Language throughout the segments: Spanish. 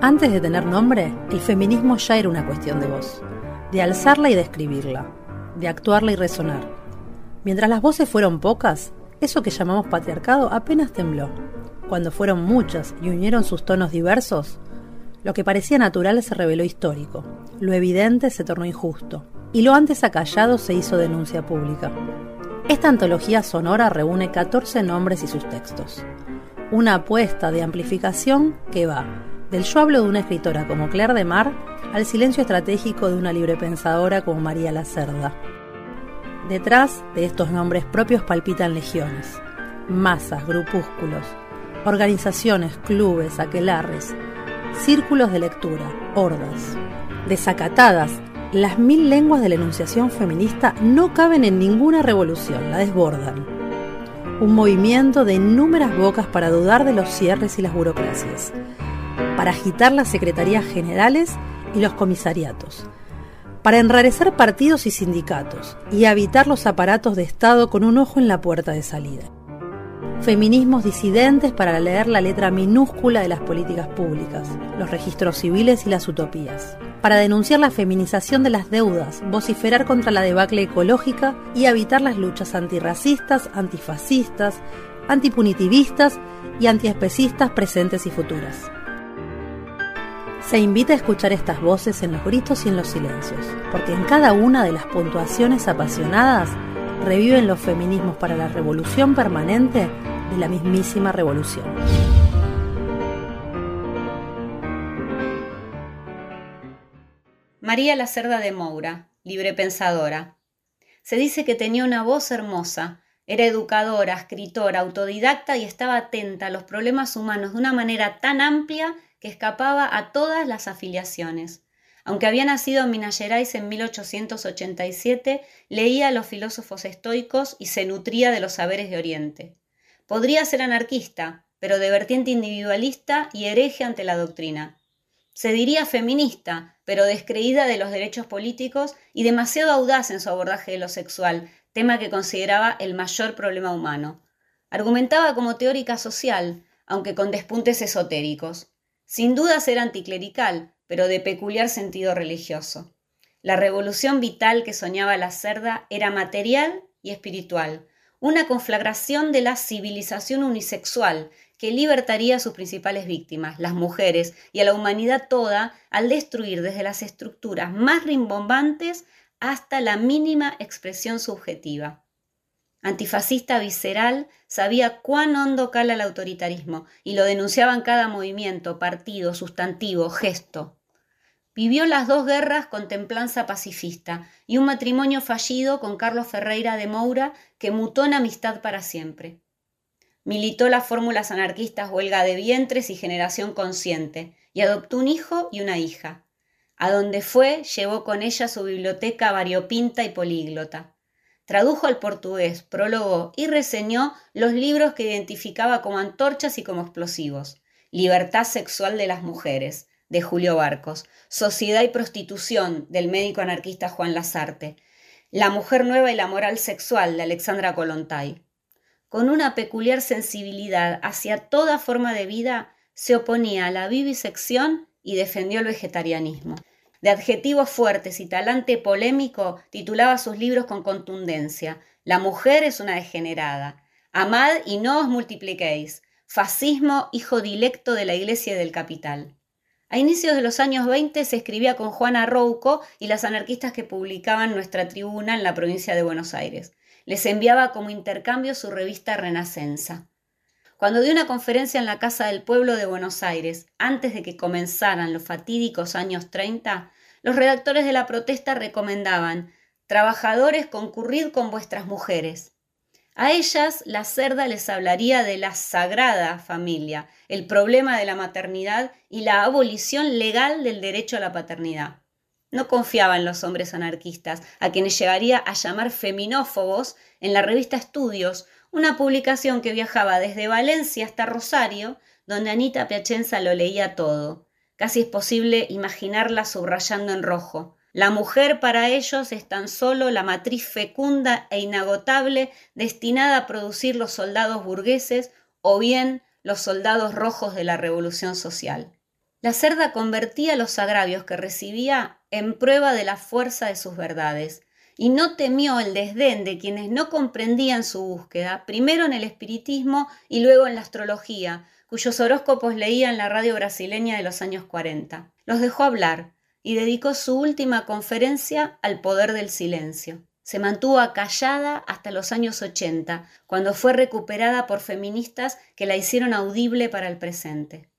Antes de tener nombre, el feminismo ya era una cuestión de voz, de alzarla y describirla, de actuarla y resonar. Mientras las voces fueron pocas, eso que llamamos patriarcado apenas tembló. Cuando fueron muchas y unieron sus tonos diversos, lo que parecía natural se reveló histórico, lo evidente se tornó injusto, y lo antes acallado se hizo denuncia pública. Esta antología sonora reúne 14 nombres y sus textos. Una apuesta de amplificación que va del yo hablo de una escritora como Claire de Mar al silencio estratégico de una librepensadora como María Lacerda. Detrás de estos nombres propios palpitan legiones, masas, grupúsculos, organizaciones, clubes, aquelarres, círculos de lectura, hordas. Desacatadas, las mil lenguas de la enunciación feminista no caben en ninguna revolución, la desbordan. Un movimiento de inúmeras bocas para dudar de los cierres y las burocracias, para agitar las secretarías generales y los comisariatos, para enrarecer partidos y sindicatos y habitar los aparatos de Estado con un ojo en la puerta de salida. Feminismos disidentes para leer la letra minúscula de las políticas públicas, los registros civiles y las utopías. Para denunciar la feminización de las deudas, vociferar contra la debacle ecológica y habitar las luchas antirracistas, antifascistas, antipunitivistas y antiespecistas presentes y futuras. Se invita a escuchar estas voces en los gritos y en los silencios, porque en cada una de las puntuaciones apasionadas reviven los feminismos para la revolución permanente de la mismísima revolución. María Lacerda de Moura, librepensadora. Se dice que tenía una voz hermosa, era educadora, escritora, autodidacta y estaba atenta a los problemas humanos de una manera tan amplia que escapaba a todas las afiliaciones. Aunque había nacido en Minas Gerais en 1887, leía a los filósofos estoicos y se nutría de los saberes de Oriente. Podría ser anarquista, pero de vertiente individualista y hereje ante la doctrina. Se diría feminista, pero descreída de los derechos políticos y demasiado audaz en su abordaje de lo sexual, tema que consideraba el mayor problema humano. Argumentaba como teórica social, aunque con despuntes esotéricos. Sin duda era anticlerical, pero de peculiar sentido religioso. La revolución vital que soñaba la cerda era material y espiritual, una conflagración de la civilización unisexual que libertaría a sus principales víctimas, las mujeres, y a la humanidad toda al destruir desde las estructuras más rimbombantes hasta la mínima expresión subjetiva antifascista visceral, sabía cuán hondo cala el autoritarismo y lo denunciaba en cada movimiento, partido, sustantivo, gesto. Vivió las dos guerras con templanza pacifista y un matrimonio fallido con Carlos Ferreira de Moura que mutó en amistad para siempre. Militó las fórmulas anarquistas huelga de vientres y generación consciente y adoptó un hijo y una hija. A donde fue, llevó con ella su biblioteca variopinta y políglota. Tradujo al portugués, prologó y reseñó los libros que identificaba como antorchas y como explosivos. Libertad sexual de las mujeres, de Julio Barcos. Sociedad y prostitución, del médico anarquista Juan Lazarte. La mujer nueva y la moral sexual, de Alexandra Kolontai. Con una peculiar sensibilidad hacia toda forma de vida, se oponía a la vivisección y defendió el vegetarianismo de adjetivos fuertes y talante polémico, titulaba sus libros con contundencia. La mujer es una degenerada. Amad y no os multipliquéis. Fascismo, hijo dilecto de la Iglesia y del capital. A inicios de los años 20 se escribía con Juana Rouco y las anarquistas que publicaban Nuestra Tribuna en la provincia de Buenos Aires. Les enviaba como intercambio su revista Renacenza. Cuando dio una conferencia en la Casa del Pueblo de Buenos Aires, antes de que comenzaran los fatídicos años 30, los redactores de la protesta recomendaban, trabajadores, concurrid con vuestras mujeres. A ellas la cerda les hablaría de la sagrada familia, el problema de la maternidad y la abolición legal del derecho a la paternidad. No confiaba en los hombres anarquistas, a quienes llegaría a llamar feminófobos en la revista Estudios, una publicación que viajaba desde Valencia hasta Rosario, donde Anita Piacenza lo leía todo. Casi es posible imaginarla subrayando en rojo. La mujer para ellos es tan solo la matriz fecunda e inagotable destinada a producir los soldados burgueses o bien los soldados rojos de la revolución social. La cerda convertía los agravios que recibía en prueba de la fuerza de sus verdades, y no temió el desdén de quienes no comprendían su búsqueda, primero en el espiritismo y luego en la astrología, cuyos horóscopos leía en la radio brasileña de los años 40. Los dejó hablar y dedicó su última conferencia al poder del silencio. Se mantuvo acallada hasta los años 80, cuando fue recuperada por feministas que la hicieron audible para el presente.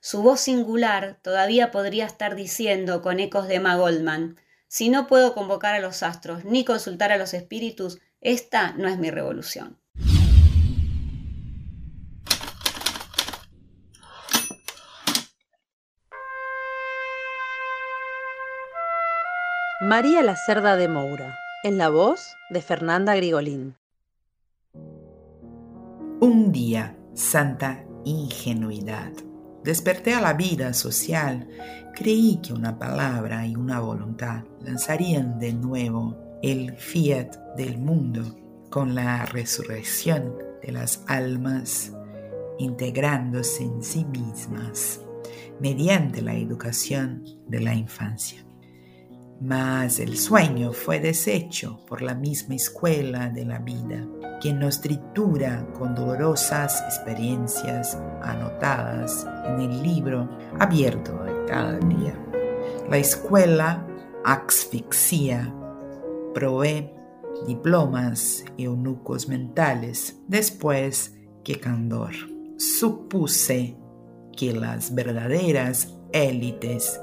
Su voz singular todavía podría estar diciendo con ecos de Emma Goldman, si no puedo convocar a los astros ni consultar a los espíritus, esta no es mi revolución. María la Cerda de Moura, en la voz de Fernanda Grigolín. Un día, santa ingenuidad. Desperté a la vida social, creí que una palabra y una voluntad lanzarían de nuevo el fiat del mundo con la resurrección de las almas integrándose en sí mismas mediante la educación de la infancia. Mas el sueño fue deshecho por la misma escuela de la vida, que nos tritura con dolorosas experiencias anotadas en el libro abierto de cada día. La escuela asfixia, provee diplomas eunucos mentales después que candor. Supuse que las verdaderas élites,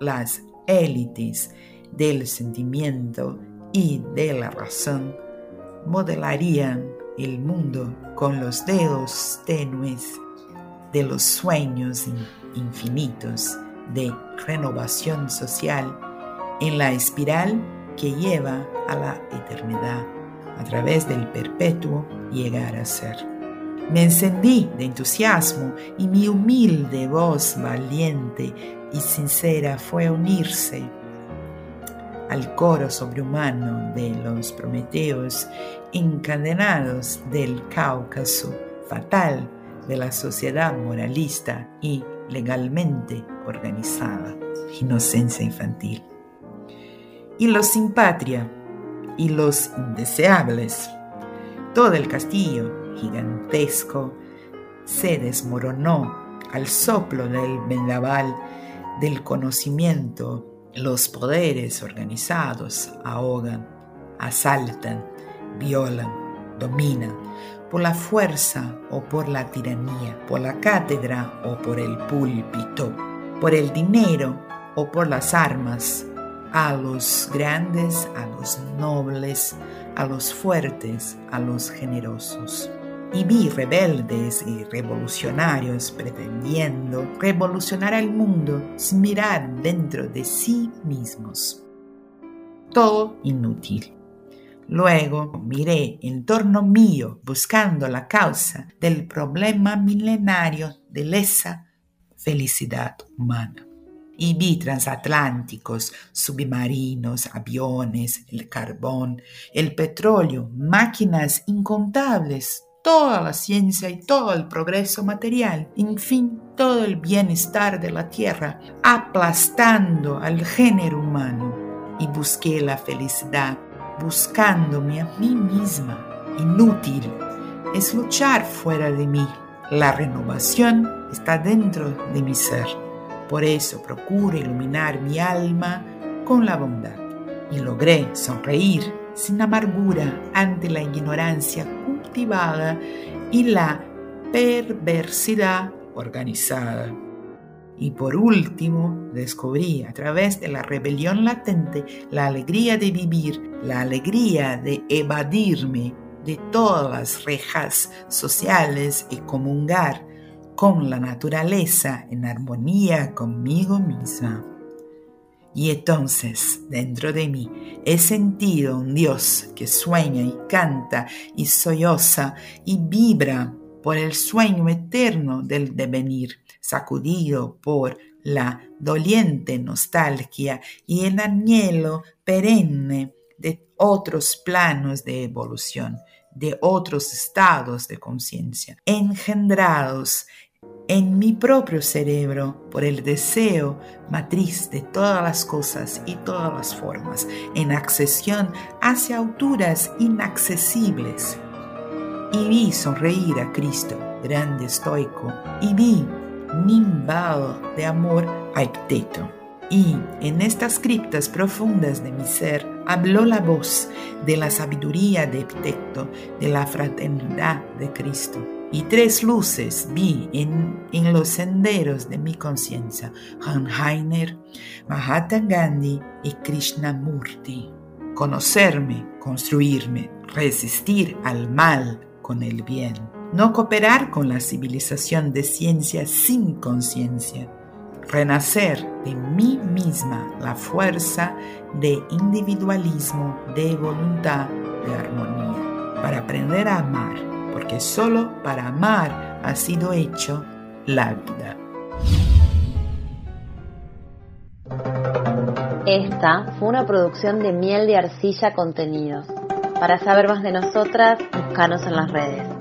las élites del sentimiento y de la razón modelarían el mundo con los dedos tenues de los sueños infinitos de renovación social en la espiral que lleva a la eternidad a través del perpetuo llegar a ser. Me encendí de entusiasmo y mi humilde voz valiente y sincera fue unirse al coro sobrehumano de los Prometeos encadenados del Cáucaso fatal de la sociedad moralista y legalmente organizada, inocencia infantil. Y los sin patria y los indeseables, todo el castillo gigantesco se desmoronó al soplo del vendaval del conocimiento, los poderes organizados ahogan, asaltan, violan, dominan, por la fuerza o por la tiranía, por la cátedra o por el púlpito, por el dinero o por las armas, a los grandes, a los nobles, a los fuertes, a los generosos y vi rebeldes y revolucionarios pretendiendo revolucionar al mundo sin mirar dentro de sí mismos. Todo inútil. Luego miré en torno mío buscando la causa del problema milenario de esa felicidad humana. Y vi transatlánticos, submarinos, aviones, el carbón, el petróleo, máquinas incontables, toda la ciencia y todo el progreso material, en fin, todo el bienestar de la tierra, aplastando al género humano. Y busqué la felicidad, buscándome a mí misma. Inútil es luchar fuera de mí. La renovación está dentro de mi ser. Por eso procuro iluminar mi alma con la bondad. Y logré sonreír sin amargura ante la ignorancia y la perversidad organizada. Y por último, descubrí a través de la rebelión latente la alegría de vivir, la alegría de evadirme de todas las rejas sociales y comungar con la naturaleza en armonía conmigo misma. Y entonces, dentro de mí, he sentido un Dios que sueña y canta y solloza y vibra por el sueño eterno del devenir, sacudido por la doliente nostalgia y el anhelo perenne de otros planos de evolución, de otros estados de conciencia, engendrados en mi propio cerebro por el deseo matriz de todas las cosas y todas las formas, en accesión hacia alturas inaccesibles. Y vi sonreír a Cristo, grande estoico, y vi nimbado de amor a Epteto. Y en estas criptas profundas de mi ser habló la voz de la sabiduría de Epteto, de la fraternidad de Cristo y tres luces vi en, en los senderos de mi conciencia, Heiner, Mahatma Gandhi y Krishnamurti. Conocerme, construirme, resistir al mal con el bien. No cooperar con la civilización de ciencia sin conciencia. Renacer de mí misma la fuerza de individualismo, de voluntad, de armonía, para aprender a amar porque solo para amar ha sido hecho la vida. Esta fue una producción de Miel de Arcilla Contenidos. Para saber más de nosotras, búscanos en las redes.